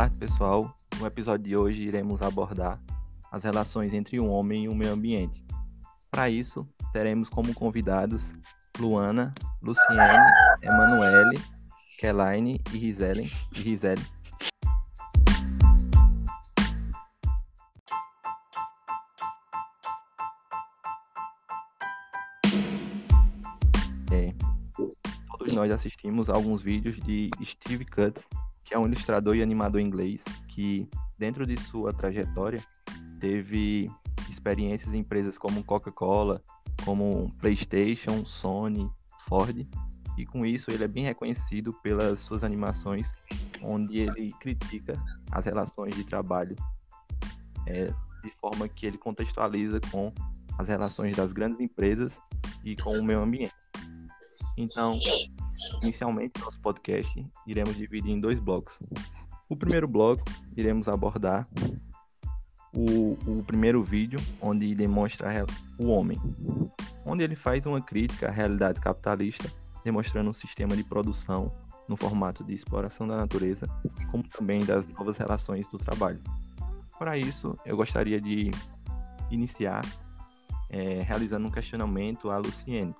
tarde, pessoal. No episódio de hoje iremos abordar as relações entre o homem e o meio ambiente. Para isso, teremos como convidados Luana, Luciene, Emanuele, Kelaine e Rizelen. E Rizele. É, todos nós assistimos alguns vídeos de Steve Cutts, que é um ilustrador e animador inglês que, dentro de sua trajetória, teve experiências em empresas como Coca-Cola, como PlayStation, Sony, Ford, e com isso ele é bem reconhecido pelas suas animações, onde ele critica as relações de trabalho é, de forma que ele contextualiza com as relações das grandes empresas e com o meio ambiente. Então, inicialmente, nosso podcast iremos dividir em dois blocos. O primeiro bloco, iremos abordar o, o primeiro vídeo, onde demonstra o homem, onde ele faz uma crítica à realidade capitalista, demonstrando um sistema de produção no formato de exploração da natureza, como também das novas relações do trabalho. Para isso, eu gostaria de iniciar é, realizando um questionamento à Luciene.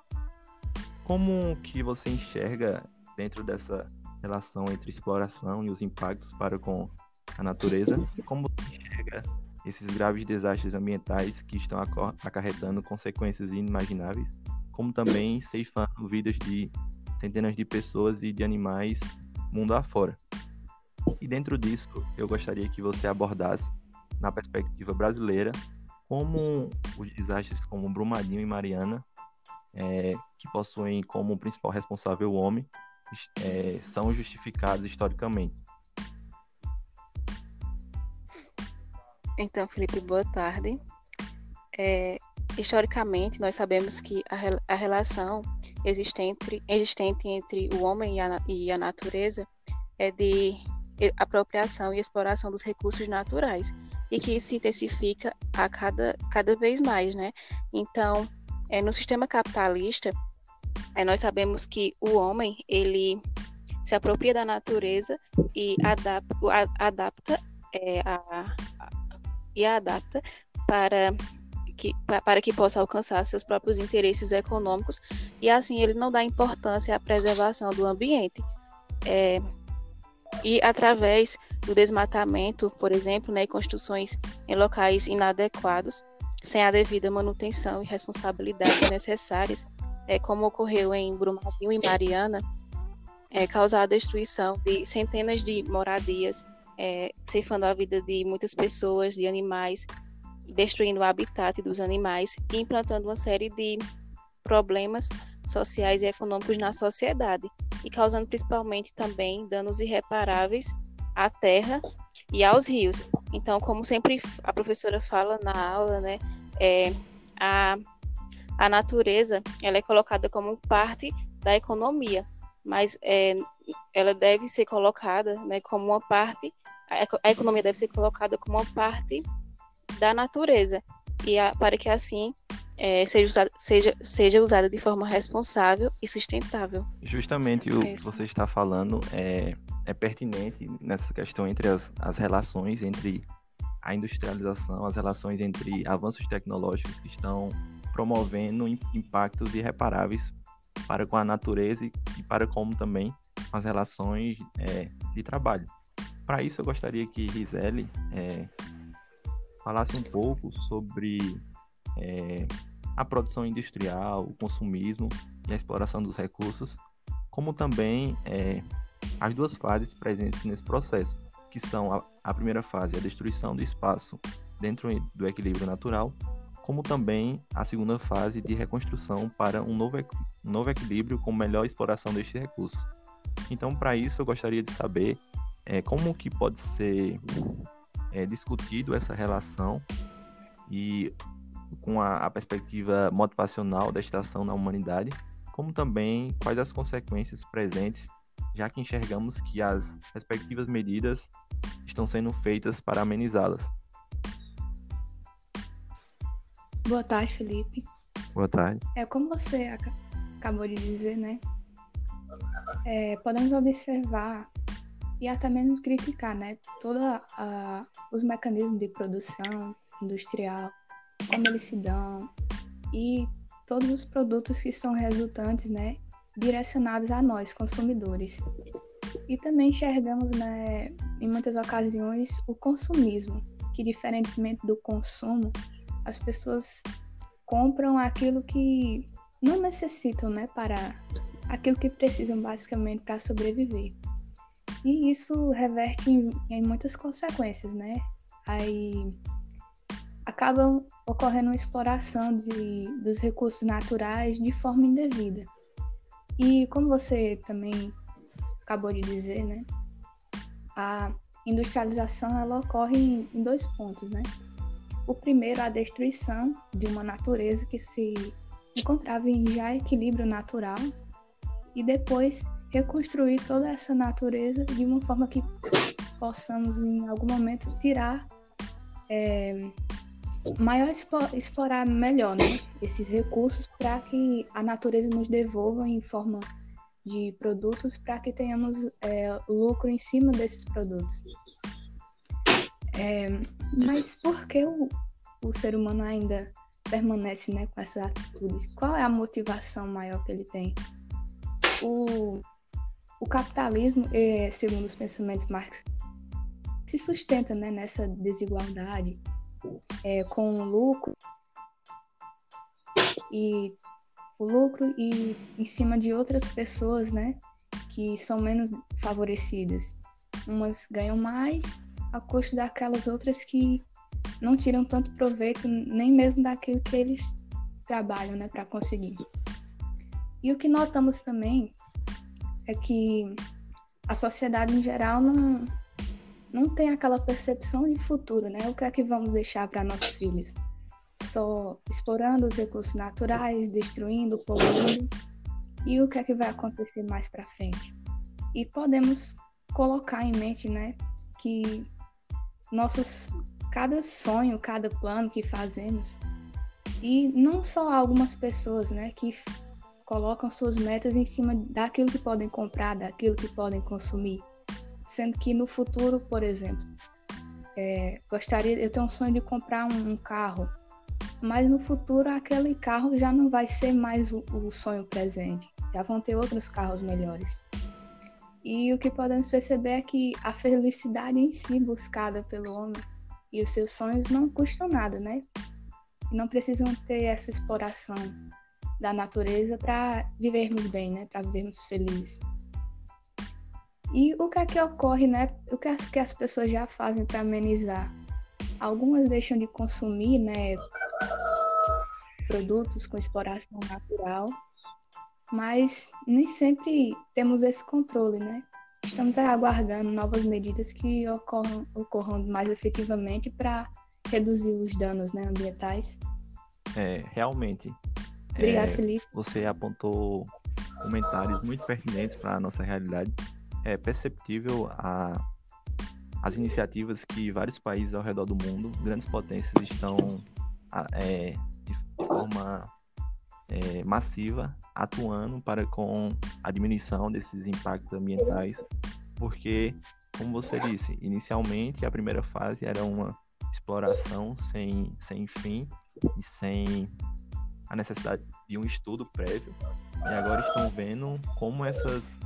Como que você enxerga dentro dessa relação entre exploração e os impactos para com a natureza? Como você enxerga esses graves desastres ambientais que estão acarretando consequências inimagináveis, como também ceifando vidas de centenas de pessoas e de animais mundo afora? E dentro disso, eu gostaria que você abordasse, na perspectiva brasileira, como os desastres como Brumadinho e Mariana é, que possuem como principal responsável o homem, é, são justificados historicamente. Então, Felipe, boa tarde. É, historicamente, nós sabemos que a, a relação existente, existente entre o homem e a, e a natureza é de apropriação e exploração dos recursos naturais e que isso se intensifica a cada, cada vez mais, né? Então, é, no sistema capitalista, é, nós sabemos que o homem ele se apropria da natureza e adapta, adapta é, a, e adapta para que, para que possa alcançar seus próprios interesses econômicos e assim ele não dá importância à preservação do ambiente. É, e através do desmatamento, por exemplo, né, construções em locais inadequados, sem a devida manutenção e responsabilidade necessárias, é, como ocorreu em Brumadinho e Mariana, é, causar a destruição de centenas de moradias, é, ceifando a vida de muitas pessoas, de animais, destruindo o habitat dos animais e implantando uma série de problemas sociais e econômicos na sociedade e causando principalmente também danos irreparáveis à terra e aos rios. Então, como sempre a professora fala na aula, né, é, a, a natureza ela é colocada como parte da economia, mas é, ela deve ser colocada né, como uma parte, a, economia deve ser colocada como uma parte da natureza, e a, para que assim é, seja, usada, seja, seja usada de forma responsável e sustentável. Justamente o que você está falando é, é pertinente nessa questão entre as, as relações entre a industrialização, as relações entre avanços tecnológicos que estão promovendo impactos irreparáveis para com a natureza e para como também as relações é, de trabalho. Para isso, eu gostaria que Gisele é, falasse um pouco sobre é, a produção industrial, o consumismo e a exploração dos recursos, como também é, as duas fases presentes nesse processo, que são a, a primeira fase, a destruição do espaço dentro do equilíbrio natural, como também a segunda fase de reconstrução para um novo, um novo equilíbrio com melhor exploração destes recursos. Então, para isso, eu gostaria de saber é, como que pode ser é, discutido essa relação e com a, a perspectiva motivacional da estação na humanidade, como também quais as consequências presentes já que enxergamos que as respectivas medidas estão sendo feitas para amenizá-las. Boa tarde, Felipe. Boa tarde. É como você ac acabou de dizer, né? É, podemos observar e até mesmo criticar, né, todos os mecanismos de produção industrial, como eles se dão e todos os produtos que são resultantes, né, direcionados a nós, consumidores. E também enxergamos, né, em muitas ocasiões, o consumismo, que diferentemente do consumo, as pessoas compram aquilo que não necessitam, né, para aquilo que precisam basicamente para sobreviver. E isso reverte em, em muitas consequências, né? Aí acabam ocorrendo uma exploração de, dos recursos naturais de forma indevida. E como você também acabou de dizer, né? A industrialização ela ocorre em, em dois pontos, né? O primeiro, a destruição de uma natureza que se encontrava em já equilíbrio natural e depois reconstruir toda essa natureza de uma forma que possamos em algum momento tirar é, maior explorar melhor né, esses recursos para que a natureza nos devolva em forma de produtos para que tenhamos é, lucro em cima desses produtos. É, mas por que o, o ser humano ainda permanece né, com essas atitudes? Qual é a motivação maior que ele tem? O, o capitalismo, é, segundo os pensamentos marxistas, se sustenta né, nessa desigualdade é, com lucro e o lucro e em cima de outras pessoas, né, que são menos favorecidas. Umas ganham mais a custo daquelas outras que não tiram tanto proveito nem mesmo daquilo que eles trabalham, né, para conseguir. E o que notamos também é que a sociedade em geral não não tem aquela percepção de futuro, né? O que é que vamos deixar para nossos filhos? Só explorando os recursos naturais, destruindo, poluindo. E o que é que vai acontecer mais para frente? E podemos colocar em mente, né, que nossos cada sonho, cada plano que fazemos. E não só algumas pessoas, né, que colocam suas metas em cima daquilo que podem comprar, daquilo que podem consumir. Sendo que no futuro, por exemplo, é, gostaria, eu tenho um sonho de comprar um, um, carro, mas no futuro aquele carro já não vai ser mais o, o sonho presente, já vão ter outros carros melhores. E o que podemos perceber é que a felicidade em si buscada pelo homem e os seus sonhos não custam nada, né? Não precisam ter essa exploração da natureza para vivermos bem, né? Para vivermos felizes. E o que é que ocorre, né? O que, é que as pessoas já fazem para amenizar? Algumas deixam de consumir, né? Produtos com exploração natural, mas nem sempre temos esse controle, né? Estamos aguardando novas medidas que ocorram, ocorram mais efetivamente para reduzir os danos né, ambientais. É, realmente. Obrigada, é, Felipe. Você apontou comentários muito pertinentes para a nossa realidade é perceptível a, as iniciativas que vários países ao redor do mundo, grandes potências, estão é, de forma é, massiva atuando para com a diminuição desses impactos ambientais, porque, como você disse, inicialmente a primeira fase era uma exploração sem, sem fim e sem a necessidade de um estudo prévio, e agora estão vendo como essas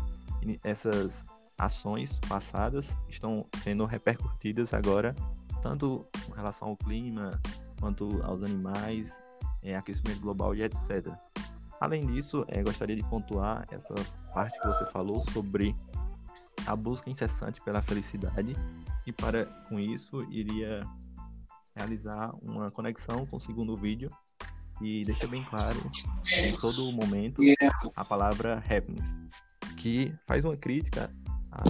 essas ações passadas estão sendo repercutidas agora, tanto com relação ao clima, quanto aos animais, é, aquecimento global e etc. Além disso, é, gostaria de pontuar essa parte que você falou sobre a busca incessante pela felicidade e para com isso iria realizar uma conexão com o segundo vídeo e deixa bem claro em todo momento a palavra happiness que faz uma crítica a.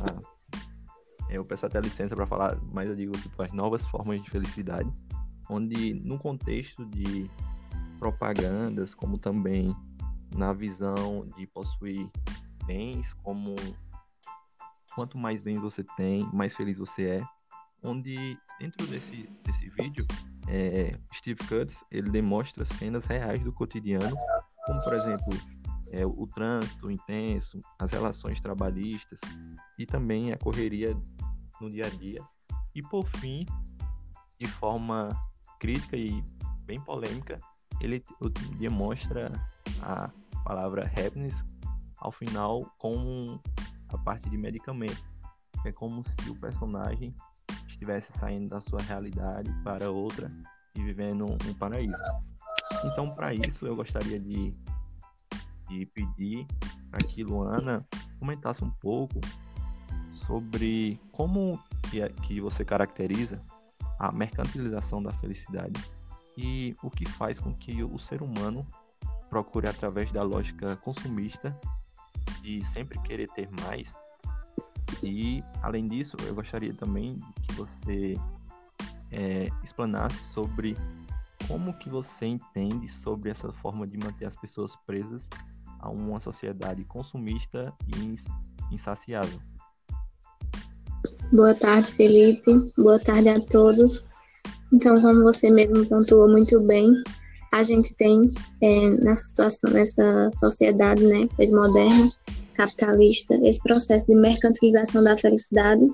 Eu peço até licença para falar, mas eu digo tipo, as novas formas de felicidade, onde no contexto de propagandas, como também na visão de possuir bens, como quanto mais bens você tem, mais feliz você é. Onde dentro desse, desse vídeo, é, Steve Cutts ele demonstra cenas reais do cotidiano, como por exemplo é, o trânsito intenso, as relações trabalhistas e também a correria no dia a dia. E por fim, de forma crítica e bem polêmica, ele demonstra a palavra happiness ao final como a parte de medicamento. É como se o personagem estivesse saindo da sua realidade para outra e vivendo um paraíso. Então, para isso, eu gostaria de, de pedir para que Luana comentasse um pouco sobre como que, que você caracteriza a mercantilização da felicidade e o que faz com que o ser humano procure através da lógica consumista de sempre querer ter mais. E além disso, eu gostaria também que você é, explanasse sobre como que você entende sobre essa forma de manter as pessoas presas a uma sociedade consumista e insaciável. Boa tarde, Felipe. Boa tarde a todos. Então, como você mesmo pontuou muito bem, a gente tem é, nessa situação, nessa sociedade, né, pós-moderna, capitalista, esse processo de mercantilização da felicidade,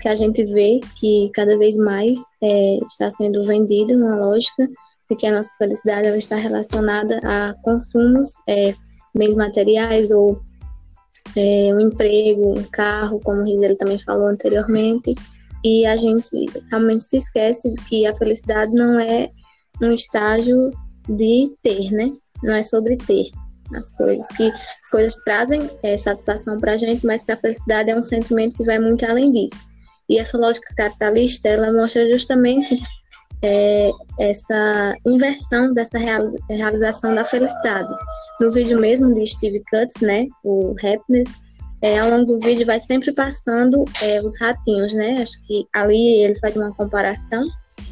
que a gente vê que cada vez mais é, está sendo vendida uma lógica de que a nossa felicidade ela está relacionada a consumos, é, bens materiais ou é, um emprego, um carro, como o Rizeli também falou anteriormente, e a gente realmente se esquece que a felicidade não é um estágio de ter, né? Não é sobre ter as coisas, que as coisas trazem é, satisfação para a gente, mas que a felicidade é um sentimento que vai muito além disso. E essa lógica capitalista, ela mostra justamente é, essa inversão dessa real, realização da felicidade. No vídeo mesmo de Steve Cutts, né, o Happiness, é, ao longo do vídeo vai sempre passando é, os ratinhos, né? Acho que ali ele faz uma comparação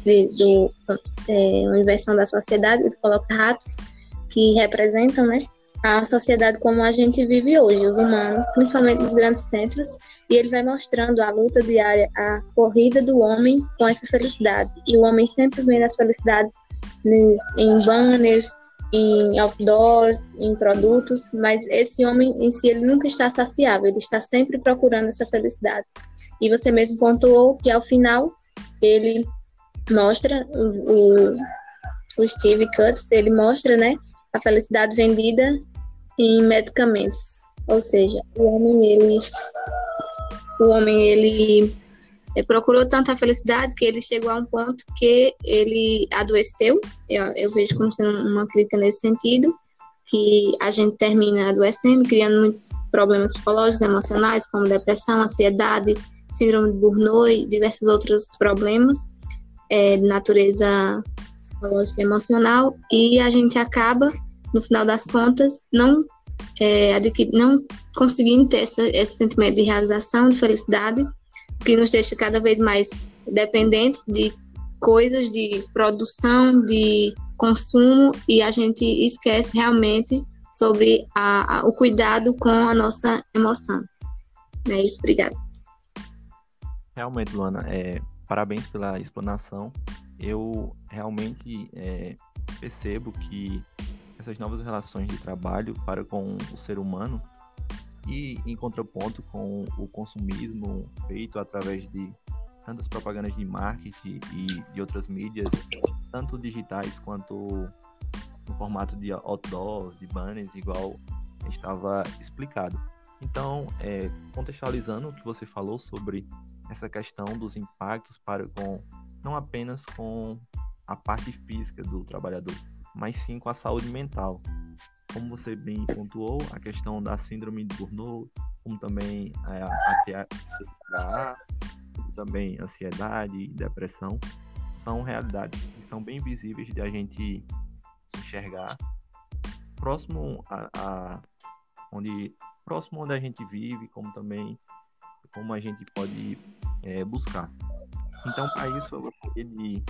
de, do, é, inversão da sociedade, ele coloca ratos que representam, né, a sociedade como a gente vive hoje, os humanos, principalmente nos grandes centros, e ele vai mostrando a luta diária, a corrida do homem com essa felicidade. E o homem sempre vendo as felicidades em banners, em outdoors, em produtos, mas esse homem em si ele nunca está saciável, ele está sempre procurando essa felicidade. E você mesmo pontuou que ao final ele mostra o, o Steve Cutts, ele mostra, né, a felicidade vendida em medicamentos. Ou seja, o homem ele o homem ele procurou tanta felicidade que ele chegou a um ponto que ele adoeceu. Eu, eu vejo como sendo uma crítica nesse sentido, que a gente termina adoecendo, criando muitos problemas psicológicos, emocionais, como depressão, ansiedade, síndrome de Burnout diversos outros problemas é, de natureza psicológica e emocional, e a gente acaba, no final das contas, não, é, não conseguindo ter essa, esse sentimento de realização, de felicidade, que nos deixa cada vez mais dependentes de coisas de produção, de consumo e a gente esquece realmente sobre a, a, o cuidado com a nossa emoção. É isso, obrigada. Realmente, Luana, é, parabéns pela explanação. Eu realmente é, percebo que essas novas relações de trabalho para com o ser humano e em contraponto com o consumismo feito através de tantas propagandas de marketing e de outras mídias, tanto digitais quanto no formato de outdoors, de banners, igual estava explicado. Então, é, contextualizando o que você falou sobre essa questão dos impactos para com não apenas com a parte física do trabalhador, mas sim com a saúde mental como você bem pontuou, a questão da síndrome de Burnout, como também é, a, a, a, também ansiedade e depressão, são realidades que são bem visíveis de a gente enxergar próximo a, a onde próximo onde a gente vive, como também como a gente pode é, buscar. Então, para isso, eu gostaria de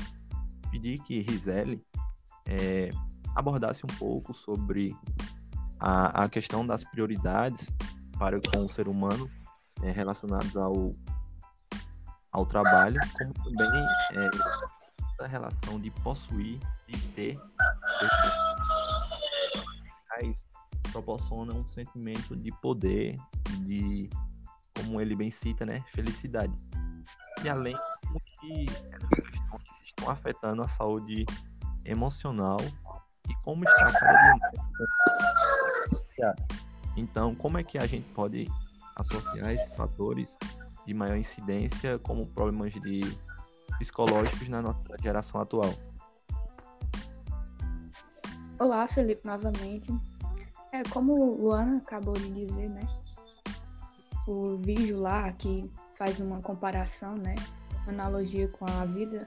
pedir que Rizeli é, abordasse um pouco sobre a, a questão das prioridades para com o ser humano é, relacionados ao, ao trabalho, como também é, a relação de possuir, de ter, ter proporciona um sentimento de poder, de, como ele bem cita, né, felicidade. E além de que estão afetando a saúde emocional e como está Então, como é que a gente pode associar esses fatores de maior incidência como problemas de psicológicos na nossa geração atual? Olá, Felipe, novamente. É, como Luana acabou de dizer, né? O vídeo lá que faz uma comparação, né? Analogia com a vida,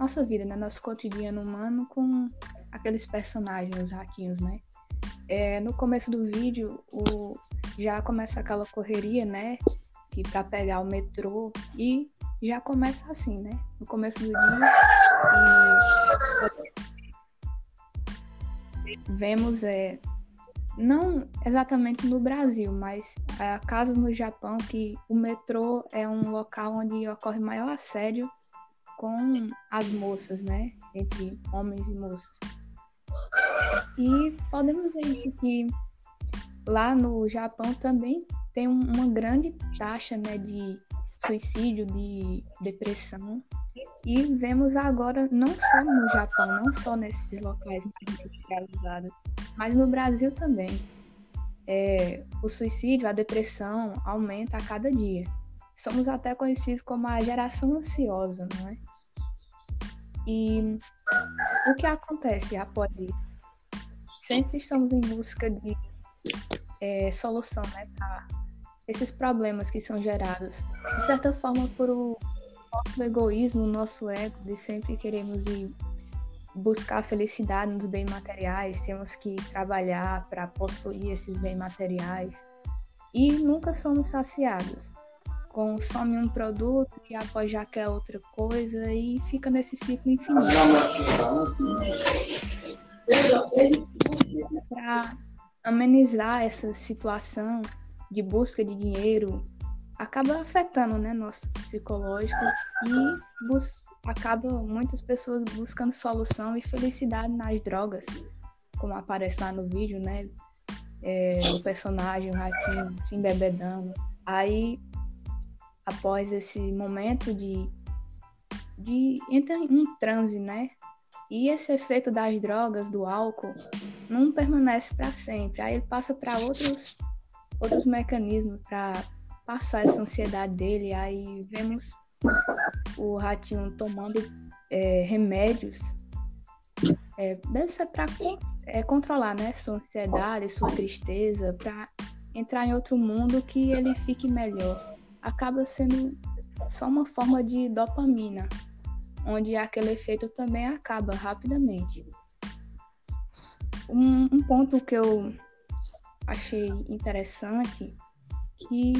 nossa vida, né? Nosso cotidiano humano com aqueles personagens, os ratinhos, né? É, no começo do vídeo, o, já começa aquela correria, né? Que para pegar o metrô e já começa assim, né? No começo do dia. E vemos é não exatamente no Brasil, mas há casos no Japão que o metrô é um local onde ocorre maior assédio com as moças, né? Entre homens e moças. E podemos ver que lá no Japão também tem uma grande taxa né, de suicídio, de depressão. E vemos agora, não só no Japão, não só nesses locais industrializados, mas no Brasil também. É, o suicídio, a depressão aumenta a cada dia. Somos até conhecidos como a geração ansiosa, não é? E o que acontece após isso? Sempre estamos em busca de é, solução né, para esses problemas que são gerados, de certa forma, por o nosso egoísmo, o nosso ego, de sempre queremos ir buscar felicidade nos bens materiais, temos que trabalhar para possuir esses bens materiais e nunca somos saciados. Consome um produto e após já quer outra coisa e fica nesse ciclo infinito. Para amenizar essa situação de busca de dinheiro, acaba afetando, né, nosso psicológico e acaba muitas pessoas buscando solução e felicidade nas drogas, como aparece lá no vídeo, né, é, o personagem, o ratinho, se embebedando. Aí, após esse momento de, de entra em um transe, né, e esse efeito das drogas, do álcool, não permanece para sempre. Aí ele passa para outros outros mecanismos para passar essa ansiedade dele. Aí vemos o ratinho tomando é, remédios. É, deve ser para é, controlar né, sua ansiedade, sua tristeza, para entrar em outro mundo que ele fique melhor. Acaba sendo só uma forma de dopamina, onde aquele efeito também acaba rapidamente. Um, um ponto que eu achei interessante que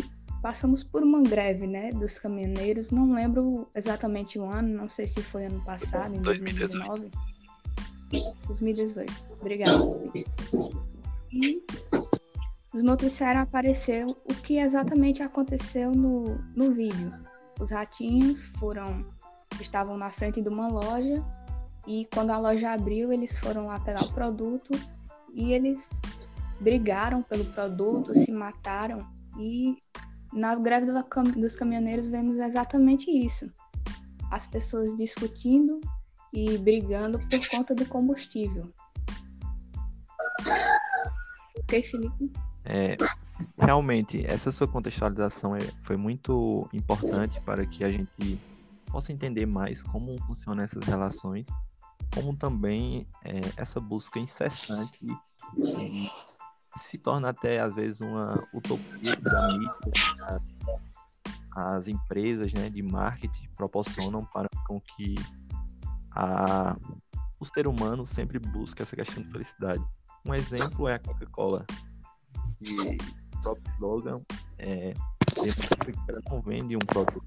passamos por uma greve, né, dos caminhoneiros. Não lembro exatamente o ano, não sei se foi ano passado, em 2019. 2018. Obrigada. E os noticiários apareceu o que exatamente aconteceu no, no vídeo. Os ratinhos foram estavam na frente de uma loja e quando a loja abriu, eles foram lá pegar o produto e eles brigaram pelo produto, se mataram e na greve dos caminhoneiros vemos exatamente isso. As pessoas discutindo e brigando por conta do combustível. Ok, Felipe? É, realmente, essa sua contextualização é, foi muito importante para que a gente possa entender mais como funcionam essas relações, como também é, essa busca incessante de se torna até às vezes uma utopia da mídia, as empresas né, de marketing proporcionam para com que a, o ser humano sempre busque essa questão de felicidade. Um exemplo é a Coca-Cola, o próprio slogan é que ela não vende um produto,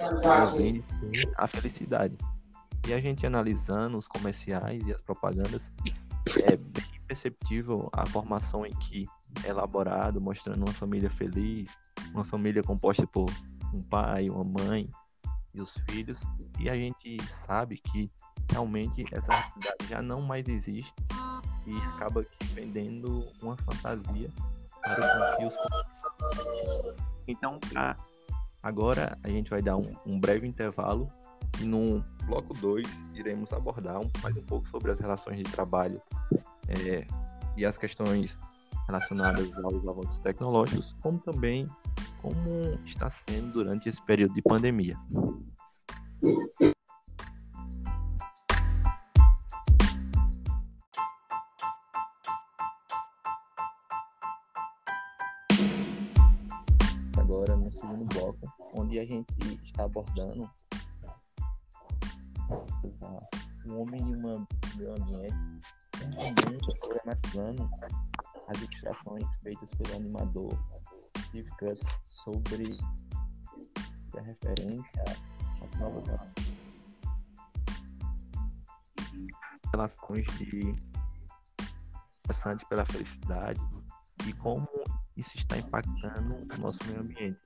ela vende a felicidade. E a gente analisando os comerciais e as propagandas, é bem perceptível a formação em que é elaborado, mostrando uma família feliz, uma família composta por um pai, uma mãe e os filhos, e a gente sabe que realmente essa realidade já não mais existe e acaba vendendo uma fantasia para os então pra... agora a gente vai dar um, um breve intervalo e no bloco 2 iremos abordar um, mais um pouco sobre as relações de trabalho é, e as questões relacionadas aos avanços tecnológicos, como também como está sendo durante esse período de pandemia. A gente está abordando o homem e o meio ambiente, também problematizando as ilustrações feitas pelo animador Steve Cutts sobre a referência às novas relações de passante pela felicidade e como isso está impactando o nosso meio ambiente.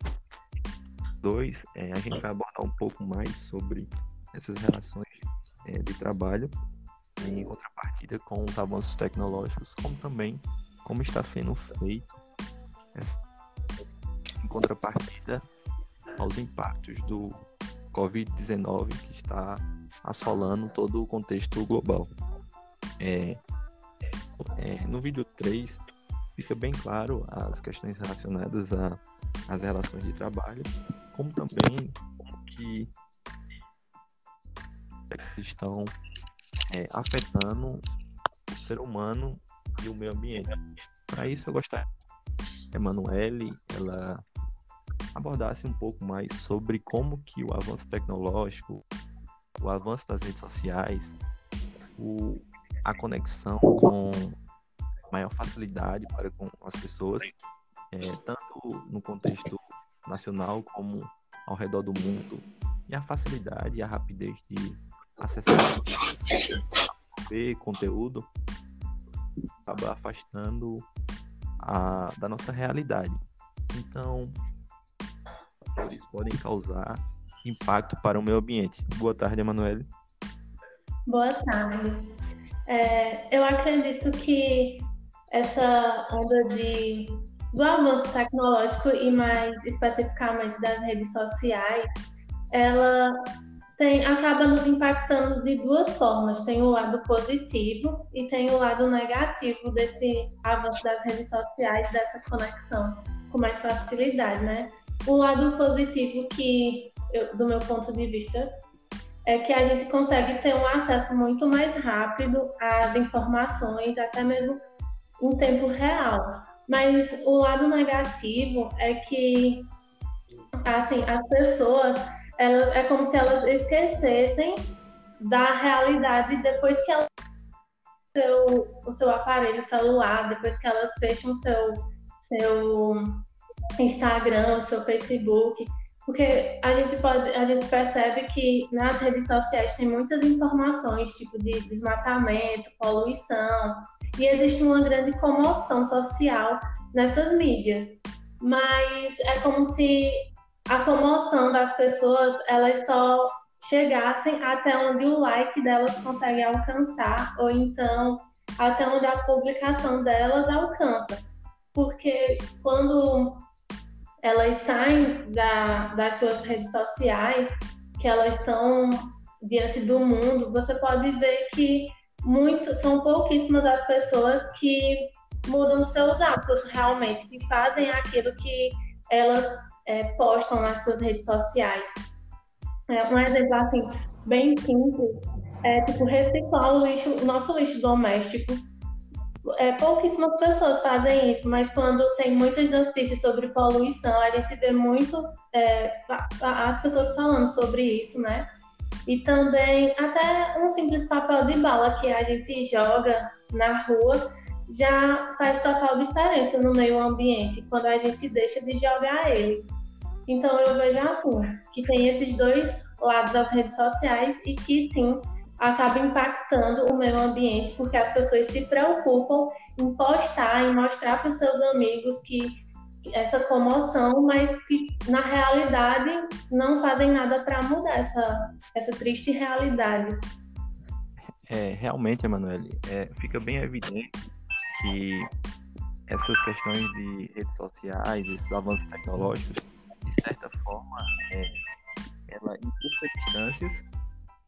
Dois, é, a gente vai abordar um pouco mais sobre essas relações é, de trabalho em contrapartida com os avanços tecnológicos, como também como está sendo feito em contrapartida aos impactos do Covid-19 que está assolando todo o contexto global. É, é, no vídeo 3 fica bem claro as questões relacionadas às relações de trabalho, como também como que estão é, afetando o ser humano e o meio ambiente. Para isso, eu gostaria que a Emanuele ela abordasse um pouco mais sobre como que o avanço tecnológico, o avanço das redes sociais, o, a conexão com maior facilidade para com as pessoas, é, tanto no contexto nacional como ao redor do mundo, e a facilidade e a rapidez de acessar ver conteúdo acaba afastando a, da nossa realidade. Então, eles podem causar impacto para o meio ambiente. Boa tarde, Emanuele. Boa tarde. É, eu acredito que essa onda de, do avanço tecnológico e mais especificamente das redes sociais, ela tem, acaba nos impactando de duas formas. Tem o lado positivo e tem o lado negativo desse avanço das redes sociais, dessa conexão com mais facilidade, né? O lado positivo que, eu, do meu ponto de vista, é que a gente consegue ter um acesso muito mais rápido às informações, até mesmo em tempo real. Mas o lado negativo é que, assim, as pessoas elas, é como se elas esquecessem da realidade depois que elas seu, o seu aparelho celular, depois que elas fecham o seu, seu Instagram, o seu Facebook, porque a gente pode, a gente percebe que nas redes sociais tem muitas informações, tipo de desmatamento, poluição, e existe uma grande comoção social nessas mídias. Mas é como se a comoção das pessoas elas só chegassem até onde o like delas consegue alcançar, ou então até onde a publicação delas alcança. Porque quando elas saem da, das suas redes sociais, que elas estão diante do mundo, você pode ver que muito, são pouquíssimas as pessoas que mudam seus hábitos realmente, que fazem aquilo que elas é, postam nas suas redes sociais. É, um exemplo assim, bem simples, é tipo reciclar o lixo, o nosso lixo doméstico. É, pouquíssimas pessoas fazem isso, mas quando tem muitas notícias sobre poluição, a gente vê muito é, as pessoas falando sobre isso, né? E também até um simples papel de bala que a gente joga na rua já faz total diferença no meio ambiente quando a gente deixa de jogar ele. Então eu vejo assim, que tem esses dois lados das redes sociais e que sim acaba impactando o meio ambiente, porque as pessoas se preocupam em postar, em mostrar para os seus amigos que essa comoção, mas que na realidade não fazem nada para mudar essa, essa triste realidade. É, realmente, Emanuele, é, fica bem evidente que essas questões de redes sociais, esses avanços tecnológicos, de certa forma, é, ela encurta distâncias,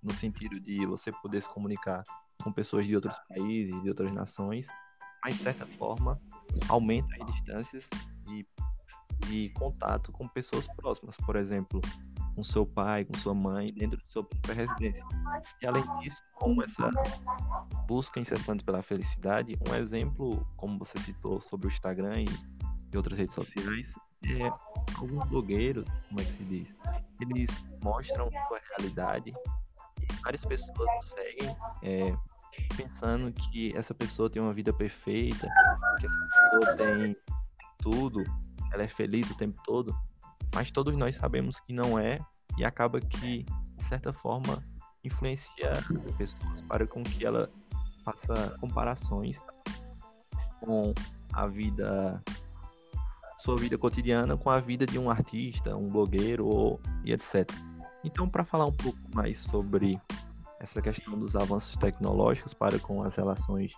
no sentido de você poder se comunicar com pessoas de outros países, de outras nações, mas de certa forma aumenta as distâncias de, contato com pessoas próximas, por exemplo, com seu pai, com sua mãe, dentro de sua própria residência. E além disso, como essa busca incessante pela felicidade, um exemplo, como você citou, sobre o Instagram e, e outras redes sociais, é alguns blogueiros, como é que se diz, eles mostram sua realidade e várias pessoas seguem é, pensando que essa pessoa tem uma vida perfeita, que essa pessoa tem tudo, ela é feliz o tempo todo, mas todos nós sabemos que não é e acaba que, de certa forma, influencia pessoas para com que ela faça comparações com a vida sua vida cotidiana com a vida de um artista, um blogueiro ou, e etc. Então, para falar um pouco mais sobre essa questão dos avanços tecnológicos para com as relações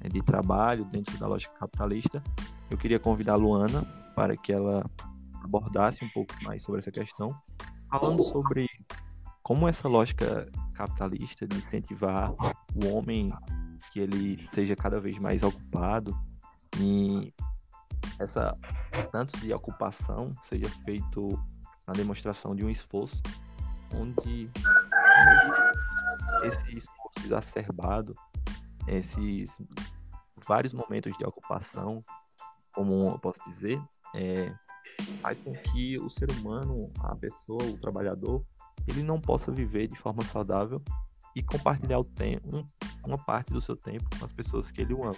eh, de trabalho dentro da lógica capitalista, eu queria convidar a Luana para que ela abordasse um pouco mais sobre essa questão, falando sobre como essa lógica capitalista de incentivar o homem que ele seja cada vez mais ocupado e essa tanto de ocupação seja feito na demonstração de um esforço onde esse esforço exacerbado, esses vários momentos de ocupação, como eu posso dizer, é, faz com que o ser humano, a pessoa, o trabalhador, ele não possa viver de forma saudável e compartilhar o tempo, um, uma parte do seu tempo com as pessoas que ele ama.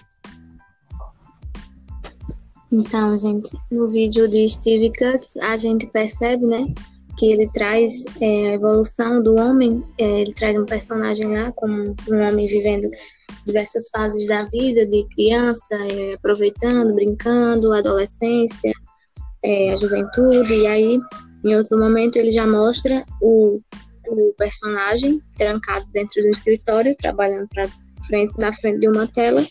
Então, gente, no vídeo de Steve Cutts, a gente percebe, né, que ele traz é, a evolução do homem, é, ele traz um personagem lá como um homem vivendo diversas fases da vida, de criança, é, aproveitando, brincando, adolescência, é, a juventude, e aí, em outro momento, ele já mostra o, o personagem trancado dentro do escritório, trabalhando pra frente, na frente de uma tela,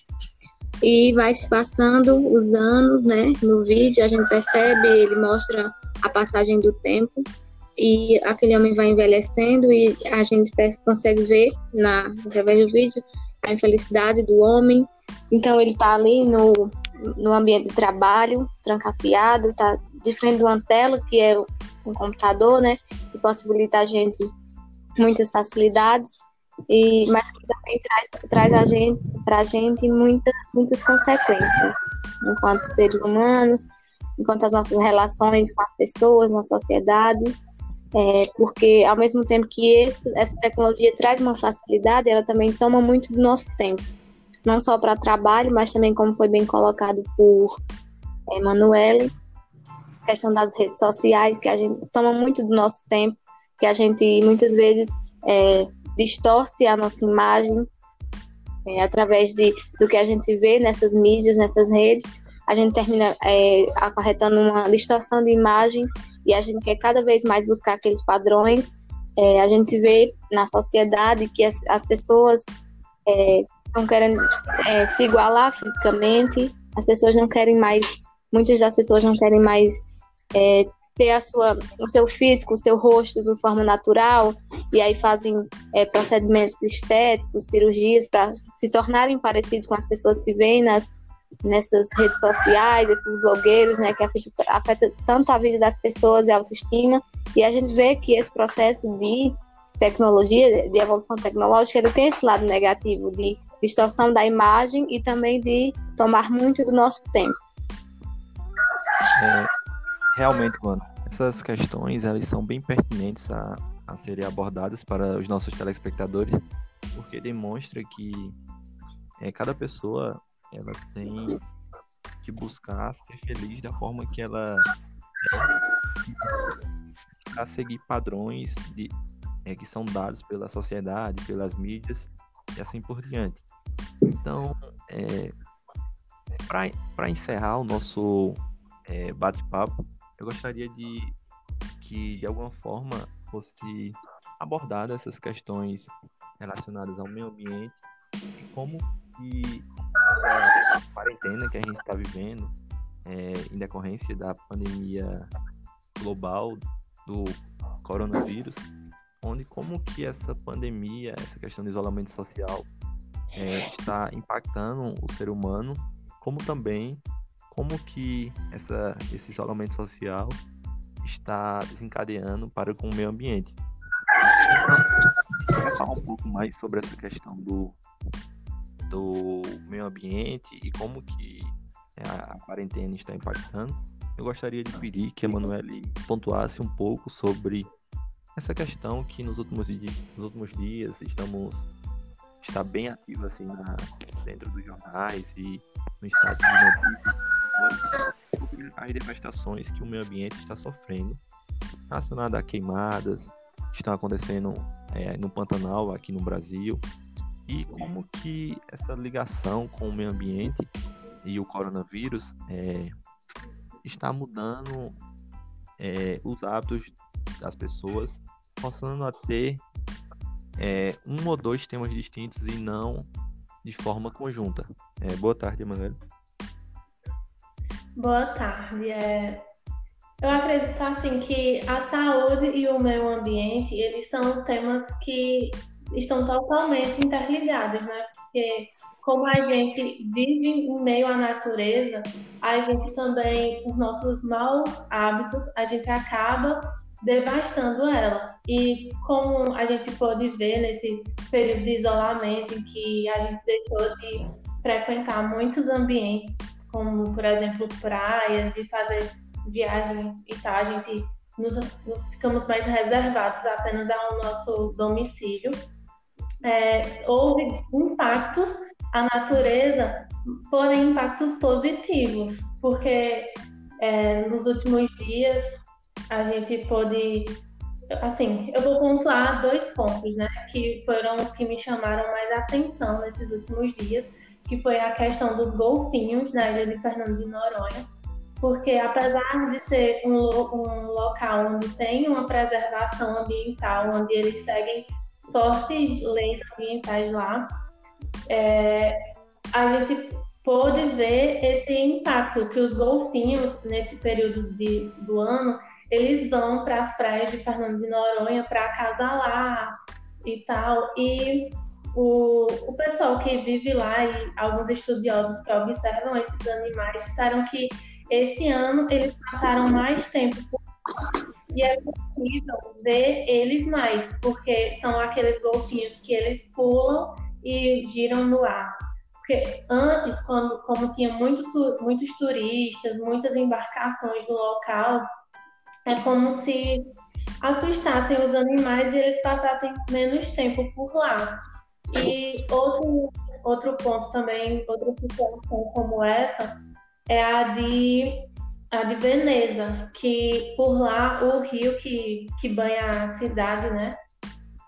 e vai se passando os anos, né? No vídeo a gente percebe, ele mostra a passagem do tempo e aquele homem vai envelhecendo e a gente consegue ver na através do vídeo a infelicidade do homem. Então ele está ali no, no ambiente de trabalho, trancafiado, está de frente de uma tela que é um computador, né? Que possibilita a gente muitas facilidades e mas que também traz, traz a gente para a gente muita, muitas consequências enquanto seres humanos, enquanto as nossas relações com as pessoas na sociedade, é, porque ao mesmo tempo que esse, essa tecnologia traz uma facilidade, ela também toma muito do nosso tempo, não só para trabalho, mas também como foi bem colocado por Emanuele, questão das redes sociais que a gente toma muito do nosso tempo, que a gente muitas vezes é, distorce a nossa imagem é, através de, do que a gente vê nessas mídias, nessas redes. A gente termina é, acarretando uma distorção de imagem e a gente quer cada vez mais buscar aqueles padrões. É, a gente vê na sociedade que as, as pessoas estão querendo é, se igualar fisicamente, as pessoas não querem mais, muitas das pessoas não querem mais é, ter a sua, o seu físico, o seu rosto de forma natural, e aí fazem é, procedimentos estéticos, cirurgias para se tornarem parecidos com as pessoas que vêm nas, nessas redes sociais, esses blogueiros, né, que afeta, afeta tanto a vida das pessoas e a autoestima. E a gente vê que esse processo de tecnologia, de evolução tecnológica, ele tem esse lado negativo de distorção da imagem e também de tomar muito do nosso tempo. É, realmente, mano, essas questões elas são bem pertinentes a, a serem abordadas para os nossos telespectadores, porque demonstra que é, cada pessoa ela tem que buscar ser feliz da forma que ela é, a seguir padrões de, é, que são dados pela sociedade, pelas mídias e assim por diante. Então, é, para encerrar o nosso é, bate-papo, eu gostaria de que de alguma forma fosse abordada essas questões relacionadas ao meio ambiente e como que quarentena que a gente está vivendo, é, em decorrência da pandemia global do coronavírus, onde como que essa pandemia, essa questão de isolamento social é, está impactando o ser humano, como também como que essa, esse isolamento social está desencadeando para com o meio ambiente. Então, falar um pouco mais sobre essa questão do, do meio ambiente e como que é, a quarentena está impactando, eu gostaria de pedir que a Emanuele pontuasse um pouco sobre essa questão que nos últimos, dias, nos últimos dias estamos está bem ativa assim na, dentro dos jornais e nos sites de notícias as devastações que o meio ambiente está sofrendo relacionadas a queimadas que estão acontecendo é, no Pantanal aqui no Brasil e como que essa ligação com o meio ambiente e o coronavírus é, está mudando é, os hábitos das pessoas, passando a ter é, um ou dois temas distintos e não de forma conjunta. É, boa tarde, Emanuele. Boa tarde. É... Eu acredito assim que a saúde e o meio ambiente eles são temas que estão totalmente interligados, né? Porque como a gente vive em meio à natureza, a gente também, os nossos maus hábitos, a gente acaba devastando ela. E como a gente pode ver nesse período de isolamento em que a gente deixou de frequentar muitos ambientes, como por exemplo praias, de fazer viagens e tal, a gente nos, nos ficamos mais reservados apenas ao nosso domicílio. É, houve impactos à natureza, porém impactos positivos, porque é, nos últimos dias a gente pôde. Assim, eu vou pontuar dois pontos, né? Que foram os que me chamaram mais atenção nesses últimos dias, que foi a questão dos golfinhos na ilha de Fernando de Noronha. Porque apesar de ser um, um local onde tem uma preservação ambiental, onde eles seguem fortes leis ambientais lá, é, a gente pôde ver esse impacto que os golfinhos, nesse período de, do ano, eles vão para as praias de Fernando de Noronha para acasalar e tal. E o, o pessoal que vive lá e alguns estudiosos que observam esses animais disseram que esse ano eles passaram mais tempo por e é possível ver eles mais, porque são aqueles golfinhos que eles pulam e giram no ar. Porque antes, quando, como tinha muito, muitos turistas, muitas embarcações no local, é como se assustassem os animais e eles passassem menos tempo por lá. E outro, outro ponto também, outra situação como essa, é a de, a de Veneza, que por lá o rio que, que banha a cidade, né?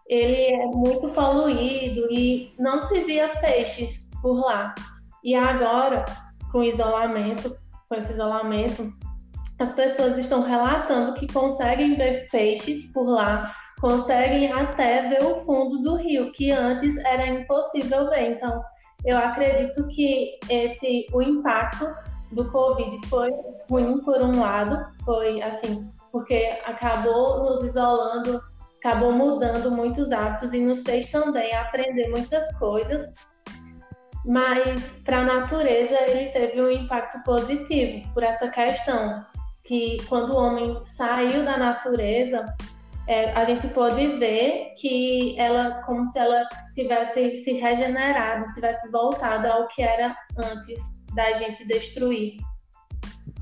Ele é muito poluído e não se via peixes por lá. E agora, com isolamento, com esse isolamento, as pessoas estão relatando que conseguem ver peixes por lá, conseguem até ver o fundo do rio, que antes era impossível ver. Então, eu acredito que esse o impacto do Covid foi ruim por um lado, foi assim, porque acabou nos isolando, acabou mudando muitos hábitos e nos fez também aprender muitas coisas. Mas para a natureza ele teve um impacto positivo por essa questão que quando o homem saiu da natureza, é, a gente pode ver que ela, como se ela tivesse se regenerado, tivesse voltado ao que era antes da gente destruir.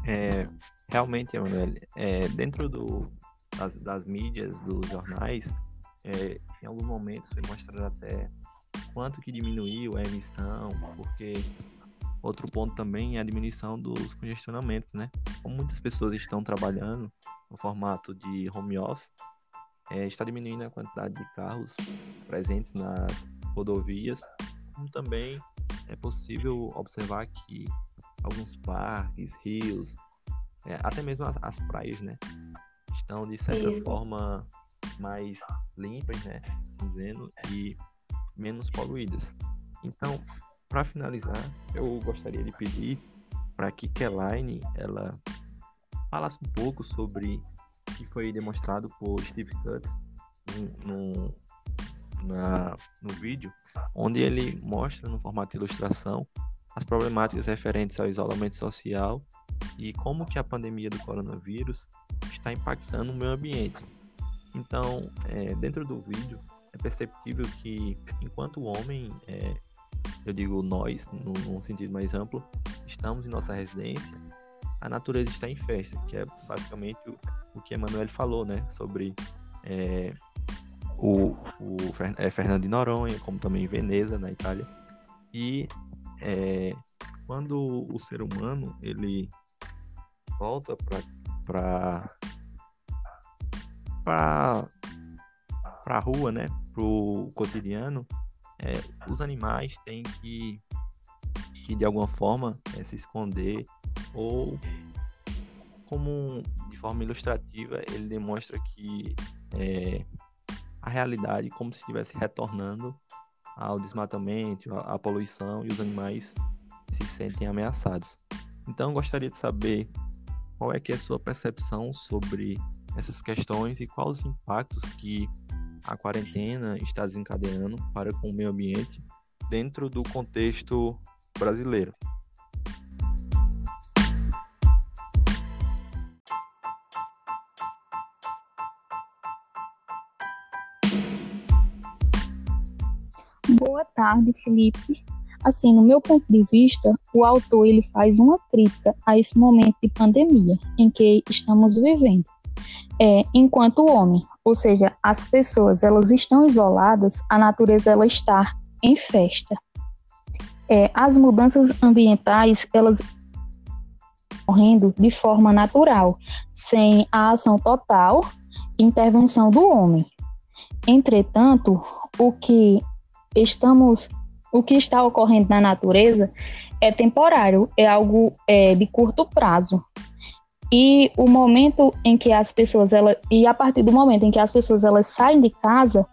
É, realmente, Emanuele, é, dentro do, das, das, mídias, dos jornais, é, em alguns momentos foi mostrado até quanto que diminuiu a emissão, porque Outro ponto também é a diminuição dos congestionamentos, né? Como muitas pessoas estão trabalhando no formato de home office, é, está diminuindo a quantidade de carros presentes nas rodovias, como também é possível observar que alguns parques, rios, é, até mesmo as, as, praias, né, estão de certa Isso. forma mais limpas, né, dizendo, e menos poluídas. Então, para finalizar, eu gostaria de pedir para que Keline ela falasse um pouco sobre o que foi demonstrado por Steve Cutts no, na, no vídeo, onde ele mostra no formato de ilustração as problemáticas referentes ao isolamento social e como que a pandemia do coronavírus está impactando o meio ambiente. Então, é, dentro do vídeo, é perceptível que enquanto o homem, é, eu digo nós, num, sentido mais amplo, estamos em nossa residência, a natureza está em festa, que é basicamente o, o que Emanuel falou, né, sobre é, o, o é, Fernando de Noronha, como também Veneza, na Itália, e é, quando o ser humano ele volta para para para a rua, né, pro cotidiano, é, os animais têm que, que de alguma forma é, se esconder ou como de forma ilustrativa ele demonstra que é, a realidade como se estivesse retornando ao desmatamento, à poluição e os animais se sentem ameaçados. Então gostaria de saber qual é que é a sua percepção sobre essas questões e quais os impactos que a quarentena está desencadeando para com o meio ambiente dentro do contexto brasileiro. Boa tarde, Felipe. Assim, no meu ponto de vista, o autor ele faz uma crítica a esse momento de pandemia em que estamos vivendo. É, enquanto homem, ou seja, as pessoas elas estão isoladas, a natureza ela está em festa. É, as mudanças ambientais elas ocorrendo de forma natural, sem a ação total intervenção do homem. Entretanto, o que estamos, o que está ocorrendo na natureza é temporário, é algo é, de curto prazo. E o momento em que as pessoas ela e a partir do momento em que as pessoas elas saem de casa,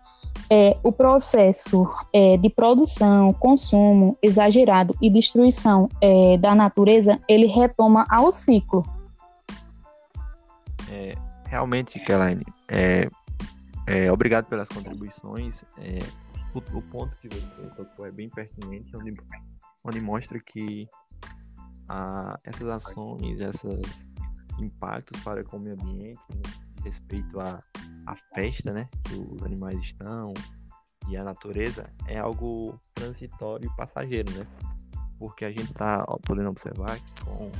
é, o processo é, de produção, consumo exagerado e destruição é, da natureza ele retoma ao ciclo. É, realmente, Kelaine, é, é, obrigado pelas contribuições. É, o, o, ponto que você tocou é bem pertinente, onde, onde mostra que a, essas ações, essas impactos para com o meio ambiente, né, respeito à, à festa, né, que os animais estão e a natureza, é algo transitório e passageiro, né? Porque a gente está podendo observar que com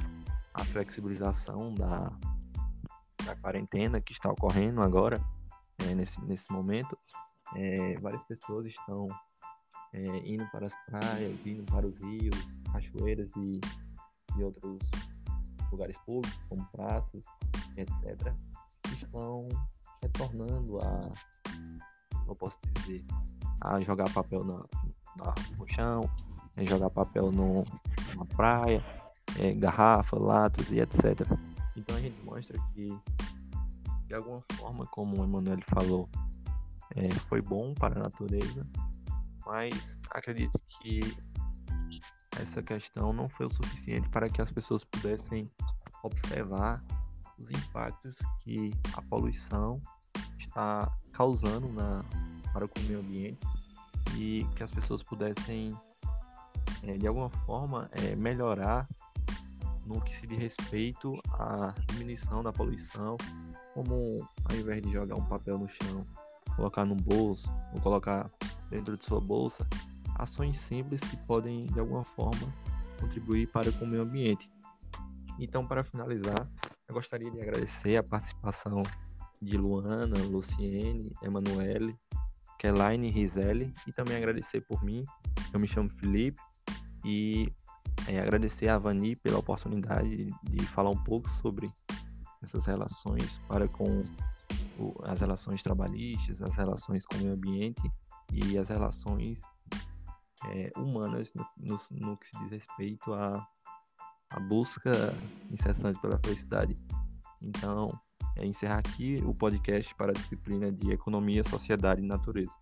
a flexibilização da, da quarentena que está ocorrendo agora, é, nesse, nesse momento, é, várias pessoas estão é, indo para as praias, indo para os rios, cachoeiras e, e outros lugares públicos, como praças, etc., estão retornando a, não posso dizer, a jogar papel na, na no chão, jogar papel no, na praia, é, garrafa, latas e etc. Então a gente mostra que, de alguma forma, como o Emanuel falou, é, foi bom para a natureza, mas acredito que essa questão não foi o suficiente para que as pessoas pudessem observar os impactos que a poluição está causando na, para o meio ambiente e que as pessoas pudessem, é, de alguma forma, é, melhorar no que se diz respeito à diminuição da poluição, como ao invés de jogar um papel no chão, colocar no bolso ou colocar dentro de sua bolsa, ações simples que podem de alguma forma contribuir para o meio ambiente. Então, para finalizar, eu gostaria de agradecer a participação de Luana, Luciene, Emanuele, Kelaine Rizelli e também agradecer por mim. Eu me chamo Felipe e é, agradecer a Vani pela oportunidade de falar um pouco sobre essas relações para com o, as relações trabalhistas, as relações com o meio ambiente e as relações é, humanas no, no, no, que se diz respeito à, à busca incessante pela felicidade. Então, é encerrar aqui o podcast para a disciplina de Economia, Sociedade e Natureza.